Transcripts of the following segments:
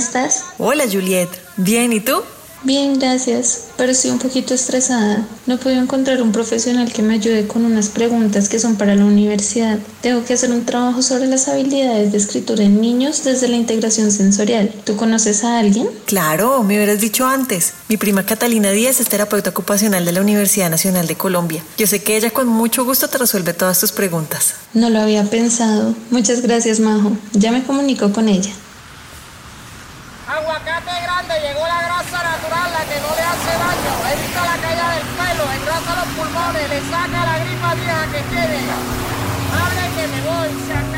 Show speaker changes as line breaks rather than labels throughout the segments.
Estás?
Hola Juliet, bien, ¿y tú?
Bien, gracias, pero estoy un poquito estresada. No podido encontrar un profesional que me ayude con unas preguntas que son para la universidad. Tengo que hacer un trabajo sobre las habilidades de escritura en niños desde la integración sensorial. ¿Tú conoces a alguien?
Claro, me hubieras dicho antes. Mi prima Catalina Díaz es terapeuta ocupacional de la Universidad Nacional de Colombia. Yo sé que ella con mucho gusto te resuelve todas tus preguntas.
No lo había pensado. Muchas gracias, Majo. Ya me comunico con ella.
Aguacate grande, llegó la grasa natural, la que no le hace daño. Evita la caída del pelo, engrasa los pulmones, le saca la gripa vieja que tiene. Hable que me voy, se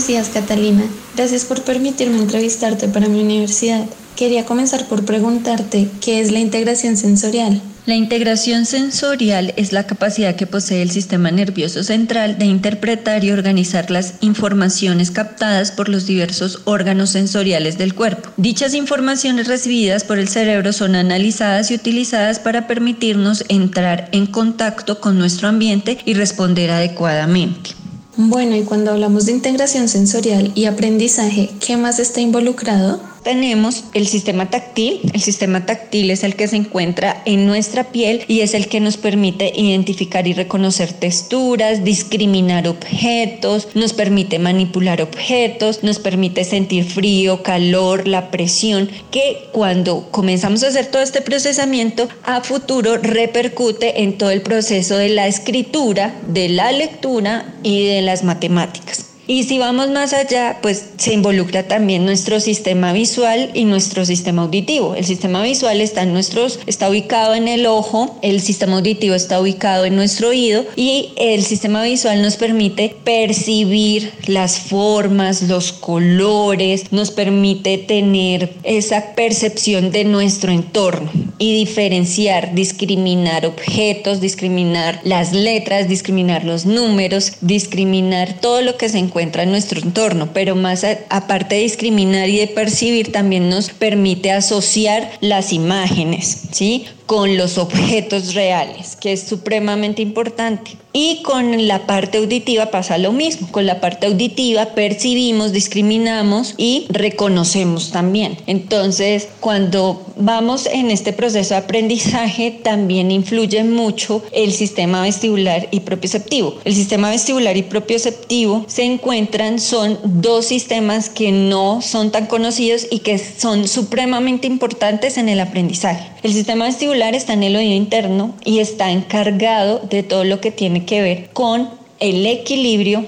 Buenos días, Catalina. Gracias por permitirme entrevistarte para mi universidad. Quería comenzar por preguntarte qué es la integración sensorial.
La integración sensorial es la capacidad que posee el sistema nervioso central de interpretar y organizar las informaciones captadas por los diversos órganos sensoriales del cuerpo. Dichas informaciones recibidas por el cerebro son analizadas y utilizadas para permitirnos entrar en contacto con nuestro ambiente y responder adecuadamente.
Bueno, y cuando hablamos de integración sensorial y aprendizaje, ¿qué más está involucrado?
Tenemos el sistema táctil. El sistema táctil es el que se encuentra en nuestra piel y es el que nos permite identificar y reconocer texturas, discriminar objetos, nos permite manipular objetos, nos permite sentir frío, calor, la presión, que cuando comenzamos a hacer todo este procesamiento, a futuro repercute en todo el proceso de la escritura, de la lectura y de las matemáticas. Y si vamos más allá, pues se involucra también nuestro sistema visual y nuestro sistema auditivo. El sistema visual está, en nuestros, está ubicado en el ojo, el sistema auditivo está ubicado en nuestro oído y el sistema visual nos permite percibir las formas, los colores, nos permite tener esa percepción de nuestro entorno y diferenciar, discriminar objetos, discriminar las letras, discriminar los números, discriminar todo lo que se encuentra en nuestro entorno, pero más aparte de discriminar y de percibir, también nos permite asociar las imágenes, ¿sí? Con los objetos reales, que es supremamente importante. Y con la parte auditiva pasa lo mismo. Con la parte auditiva percibimos, discriminamos y reconocemos también. Entonces, cuando vamos en este proceso de aprendizaje, también influye mucho el sistema vestibular y propioceptivo. El sistema vestibular y propioceptivo se encuentran, son dos sistemas que no son tan conocidos y que son supremamente importantes en el aprendizaje. El sistema vestibular está en el oído interno y está encargado de todo lo que tiene que ver con el equilibrio,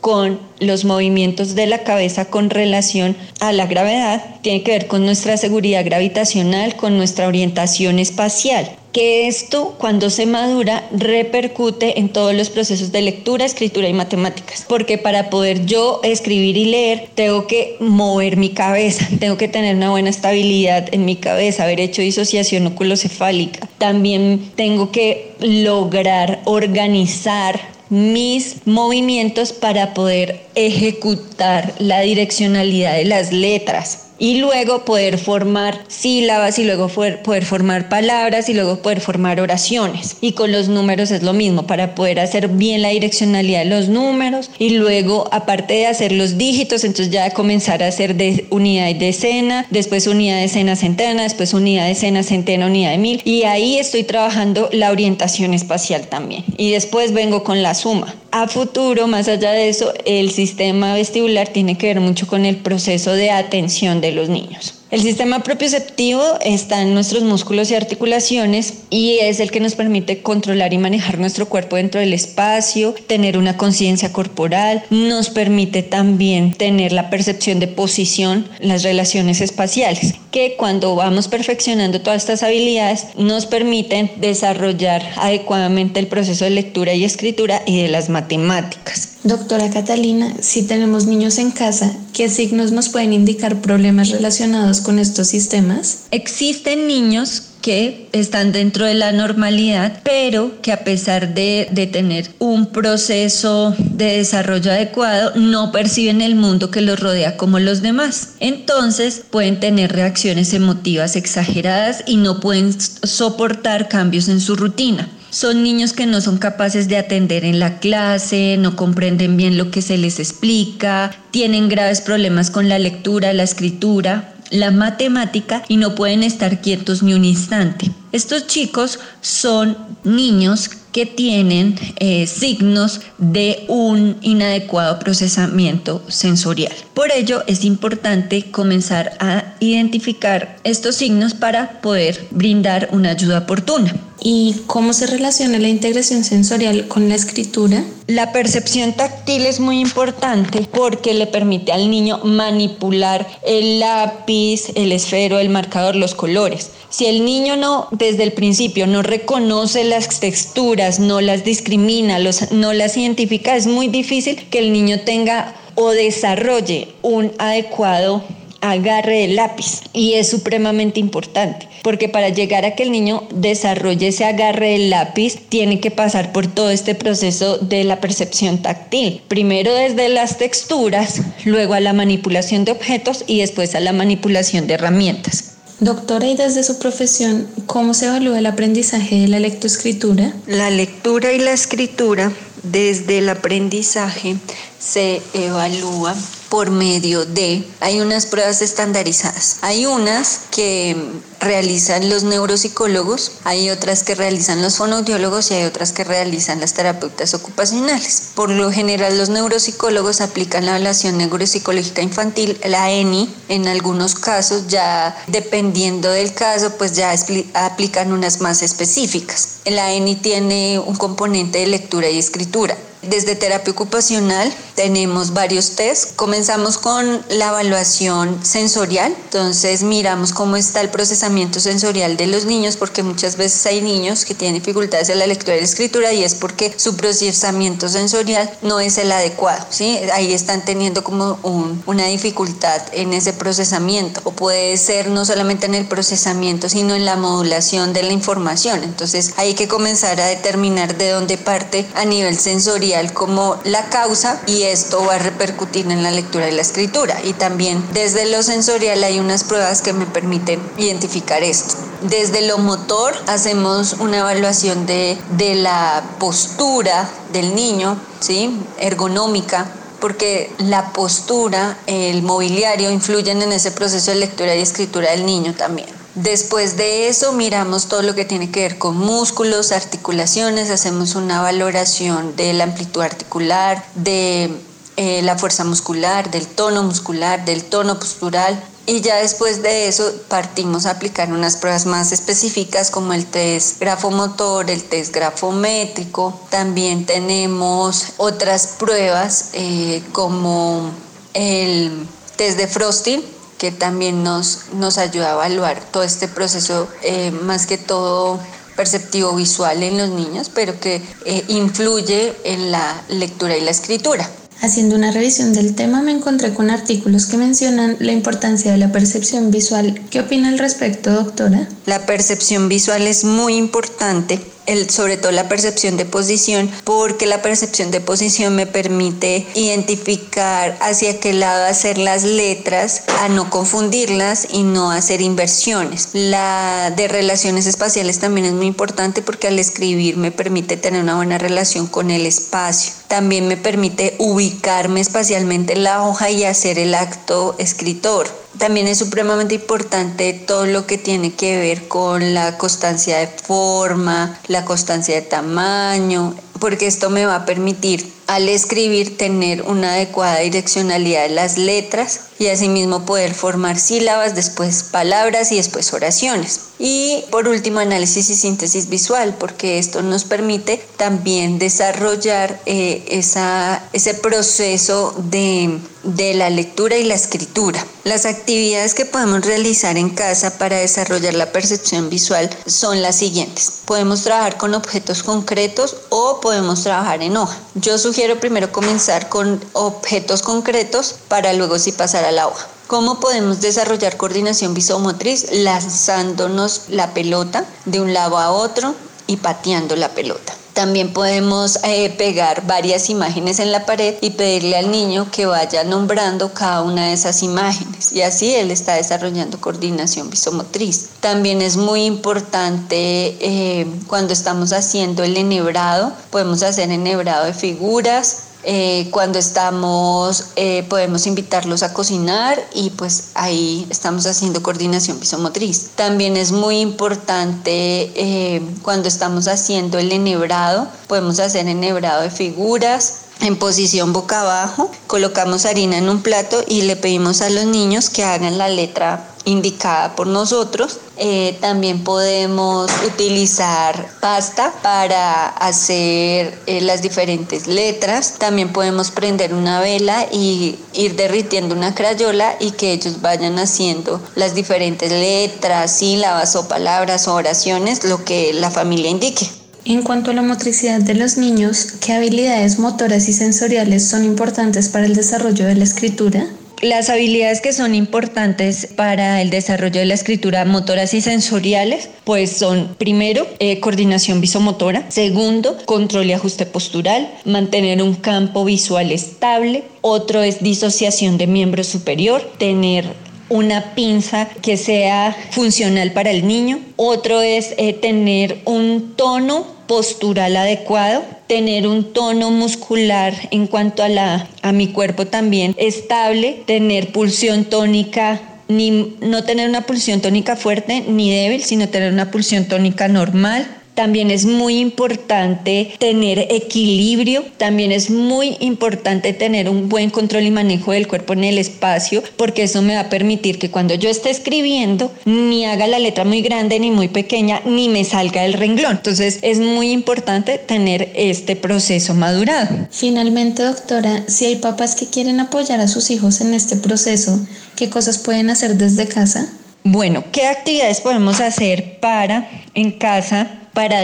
con los movimientos de la cabeza con relación a la gravedad, tiene que ver con nuestra seguridad gravitacional, con nuestra orientación espacial que esto cuando se madura repercute en todos los procesos de lectura, escritura y matemáticas, porque para poder yo escribir y leer tengo que mover mi cabeza, tengo que tener una buena estabilidad en mi cabeza, haber hecho disociación oculocefálica, también tengo que lograr organizar mis movimientos para poder ejecutar la direccionalidad de las letras. Y luego poder formar sílabas y luego poder formar palabras y luego poder formar oraciones. Y con los números es lo mismo, para poder hacer bien la direccionalidad de los números y luego aparte de hacer los dígitos, entonces ya comenzar a hacer de unidad y decena, después unidad, decena, centena, después unidad, decena, centena, unidad de mil. Y ahí estoy trabajando la orientación espacial también. Y después vengo con la suma. A futuro, más allá de eso, el sistema vestibular tiene que ver mucho con el proceso de atención de los niños. El sistema propioceptivo está en nuestros músculos y articulaciones y es el que nos permite controlar y manejar nuestro cuerpo dentro del espacio, tener una conciencia corporal, nos permite también tener la percepción de posición, las relaciones espaciales, que cuando vamos perfeccionando todas estas habilidades nos permiten desarrollar adecuadamente el proceso de lectura y escritura y de las matemáticas.
Doctora Catalina, si tenemos niños en casa, ¿qué signos nos pueden indicar problemas relacionados con estos sistemas?
Existen niños que están dentro de la normalidad, pero que a pesar de, de, tener un proceso de desarrollo adecuado, no perciben el mundo que los rodea como los demás. Entonces pueden tener reacciones emotivas exageradas y no pueden soportar cambios en su rutina. Son niños que no son capaces de atender en la clase, no comprenden bien lo que se les explica, tienen graves problemas con la lectura, la escritura, la matemática y no pueden estar quietos ni un instante. Estos chicos son niños que tienen eh, signos de un inadecuado procesamiento sensorial. Por ello es importante comenzar a identificar estos signos para poder brindar una ayuda oportuna.
¿Y cómo se relaciona la integración sensorial con la escritura?
La percepción táctil es muy importante porque le permite al niño manipular el lápiz, el esfero, el marcador, los colores. Si el niño no, desde el principio, no reconoce las texturas, no las discrimina, no las identifica, es muy difícil que el niño tenga o desarrolle un adecuado agarre del lápiz y es supremamente importante porque para llegar a que el niño desarrolle ese agarre del lápiz tiene que pasar por todo este proceso de la percepción táctil primero desde las texturas luego a la manipulación de objetos y después a la manipulación de herramientas
Doctora, y desde su profesión, ¿cómo se evalúa el aprendizaje de la lectoescritura?
La lectura y la escritura desde el aprendizaje se evalúa por medio de, hay unas pruebas estandarizadas. Hay unas que realizan los neuropsicólogos, hay otras que realizan los fonoaudiólogos y hay otras que realizan las terapeutas ocupacionales. Por lo general los neuropsicólogos aplican la evaluación neuropsicológica infantil, la ENI, en algunos casos ya dependiendo del caso pues ya aplican unas más específicas. La ENI tiene un componente de lectura y escritura. Desde terapia ocupacional tenemos varios test. Comenzamos con la evaluación sensorial, entonces miramos cómo está el procesamiento sensorial de los niños porque muchas veces hay niños que tienen dificultades en la lectura y la escritura y es porque su procesamiento sensorial no es el adecuado, ¿sí? Ahí están teniendo como una dificultad en ese procesamiento o puede ser no solamente en el procesamiento sino en la modulación de la información. Entonces hay que comenzar a determinar de dónde parte a nivel sensorial como la causa y esto va a repercutir en la lectura y la escritura. Y también desde lo sensorial hay unas pruebas que me permiten identificar esto. Desde lo motor hacemos una evaluación de, de la postura del niño, ¿sí? ergonómica, porque la postura, el mobiliario influyen en ese proceso de lectura y escritura del niño también. Después de eso miramos todo lo que tiene que ver con músculos, articulaciones, hacemos una valoración de la amplitud articular, de eh, la fuerza muscular, del tono muscular, del tono postural. Y ya después de eso partimos a aplicar unas pruebas más específicas como el test grafomotor, el test grafométrico. También tenemos otras pruebas eh, como el test de Frosting, que también nos, nos ayuda a evaluar todo este proceso, eh, más que todo perceptivo visual en los niños, pero que eh, influye en la lectura y la escritura.
Haciendo una revisión del tema me encontré con artículos que mencionan la importancia de la percepción visual. ¿Qué opina al respecto, doctora?
La percepción visual es muy importante sobre todo la percepción de posición, porque la percepción de posición me permite identificar hacia qué lado hacer las letras, a no confundirlas y no hacer inversiones. La de relaciones espaciales también es muy importante porque al escribir me permite tener una buena relación con el espacio. También me permite ubicarme espacialmente en la hoja y hacer el acto escritor. También es supremamente importante todo lo que tiene que ver con la constancia de forma, la constancia de tamaño, porque esto me va a permitir al escribir tener una adecuada direccionalidad de las letras y asimismo poder formar sílabas, después palabras y después oraciones. Y por último, análisis y síntesis visual, porque esto nos permite también desarrollar eh, esa, ese proceso de, de la lectura y la escritura. Las actividades que podemos realizar en casa para desarrollar la percepción visual son las siguientes. Podemos trabajar con objetos concretos o podemos trabajar en hoja. Yo sugiero primero comenzar con objetos concretos para luego sí pasar al agua. ¿Cómo podemos desarrollar coordinación visomotriz? Lanzándonos la pelota de un lado a otro y pateando la pelota. También podemos eh, pegar varias imágenes en la pared y pedirle al niño que vaya nombrando cada una de esas imágenes y así él está desarrollando coordinación visomotriz. También es muy importante eh, cuando estamos haciendo el enhebrado, podemos hacer enhebrado de figuras, eh, cuando estamos, eh, podemos invitarlos a cocinar y pues ahí estamos haciendo coordinación visomotriz. También es muy importante eh, cuando estamos haciendo el enhebrado, podemos hacer enhebrado de figuras, en posición boca abajo, colocamos harina en un plato y le pedimos a los niños que hagan la letra indicada por nosotros. Eh, también podemos utilizar pasta para hacer eh, las diferentes letras. También podemos prender una vela y ir derritiendo una crayola y que ellos vayan haciendo las diferentes letras, sílabas o palabras o oraciones, lo que la familia indique.
En cuanto a la motricidad de los niños, ¿qué habilidades motoras y sensoriales son importantes para el desarrollo de la escritura?
Las habilidades que son importantes para el desarrollo de la escritura motoras y sensoriales, pues son primero eh, coordinación visomotora, segundo control y ajuste postural, mantener un campo visual estable, otro es disociación de miembro superior, tener una pinza que sea funcional para el niño, otro es eh, tener un tono postural adecuado, tener un tono muscular en cuanto a, la, a mi cuerpo también estable, tener pulsión tónica ni no tener una pulsión tónica fuerte ni débil, sino tener una pulsión tónica normal, también es muy importante tener equilibrio, también es muy importante tener un buen control y manejo del cuerpo en el espacio, porque eso me va a permitir que cuando yo esté escribiendo, ni haga la letra muy grande ni muy pequeña, ni me salga del renglón. Entonces es muy importante tener este proceso madurado.
Finalmente, doctora, si hay papás que quieren apoyar a sus hijos en este proceso, ¿qué cosas pueden hacer desde casa?
Bueno, ¿qué actividades podemos hacer para en casa para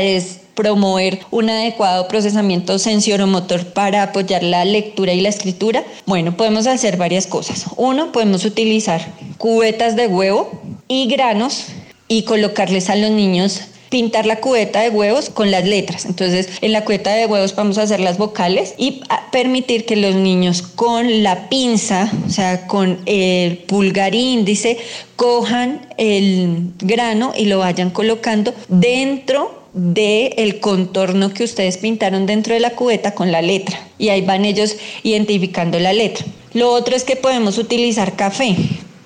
promover un adecuado procesamiento sensoromotor para apoyar la lectura y la escritura? Bueno, podemos hacer varias cosas. Uno, podemos utilizar cubetas de huevo y granos y colocarles a los niños pintar la cubeta de huevos con las letras. Entonces, en la cubeta de huevos vamos a hacer las vocales y permitir que los niños con la pinza, o sea, con el pulgar índice, cojan el grano y lo vayan colocando dentro de el contorno que ustedes pintaron dentro de la cubeta con la letra y ahí van ellos identificando la letra. Lo otro es que podemos utilizar café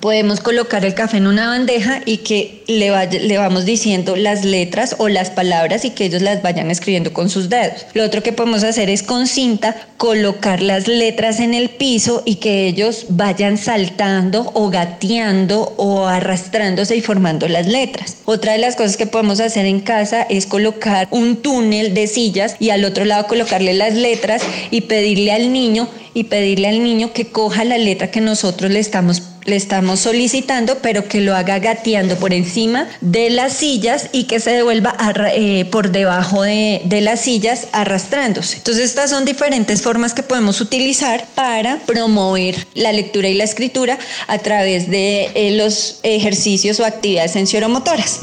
podemos colocar el café en una bandeja y que le, vamos diciendo las letras o las palabras y que ellos las vayan escribiendo con sus dedos. Lo otro que podemos hacer es con cinta colocar las letras en el piso y que ellos vayan saltando o gateando o arrastrándose y formando las letras. Otra de las cosas que podemos hacer en casa es colocar un túnel de sillas y al otro lado colocarle las letras y pedirle al niño y pedirle al niño que coja la letra que nosotros le estamos le estamos solicitando, pero que lo haga gateando por encima de las sillas y que se devuelva eh, por debajo de, las sillas arrastrándose. Entonces estas son diferentes formas que podemos utilizar para promover la lectura y la escritura a través de eh, los ejercicios o actividades sensoromotoras.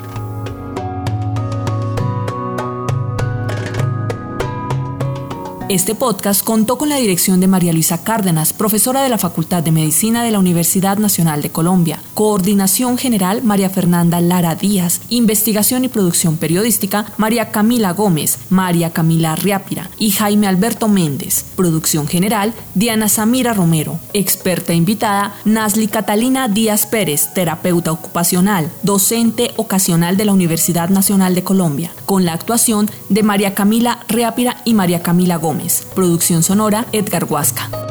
Este podcast contó con la dirección de María Luisa Cárdenas, profesora de la Facultad de Medicina de la Universidad Nacional de Colombia. Coordinación General María Fernanda Lara Díaz. Investigación y producción periodística María Camila Gómez, María Camila Riápira y Jaime Alberto Méndez. Producción General Diana Samira Romero. Experta invitada Nasli Catalina Díaz Pérez, terapeuta ocupacional, docente ocasional de la Universidad Nacional de Colombia, con la actuación de María Camila Riápira y María Camila Gómez. Producción sonora Edgar Huasca.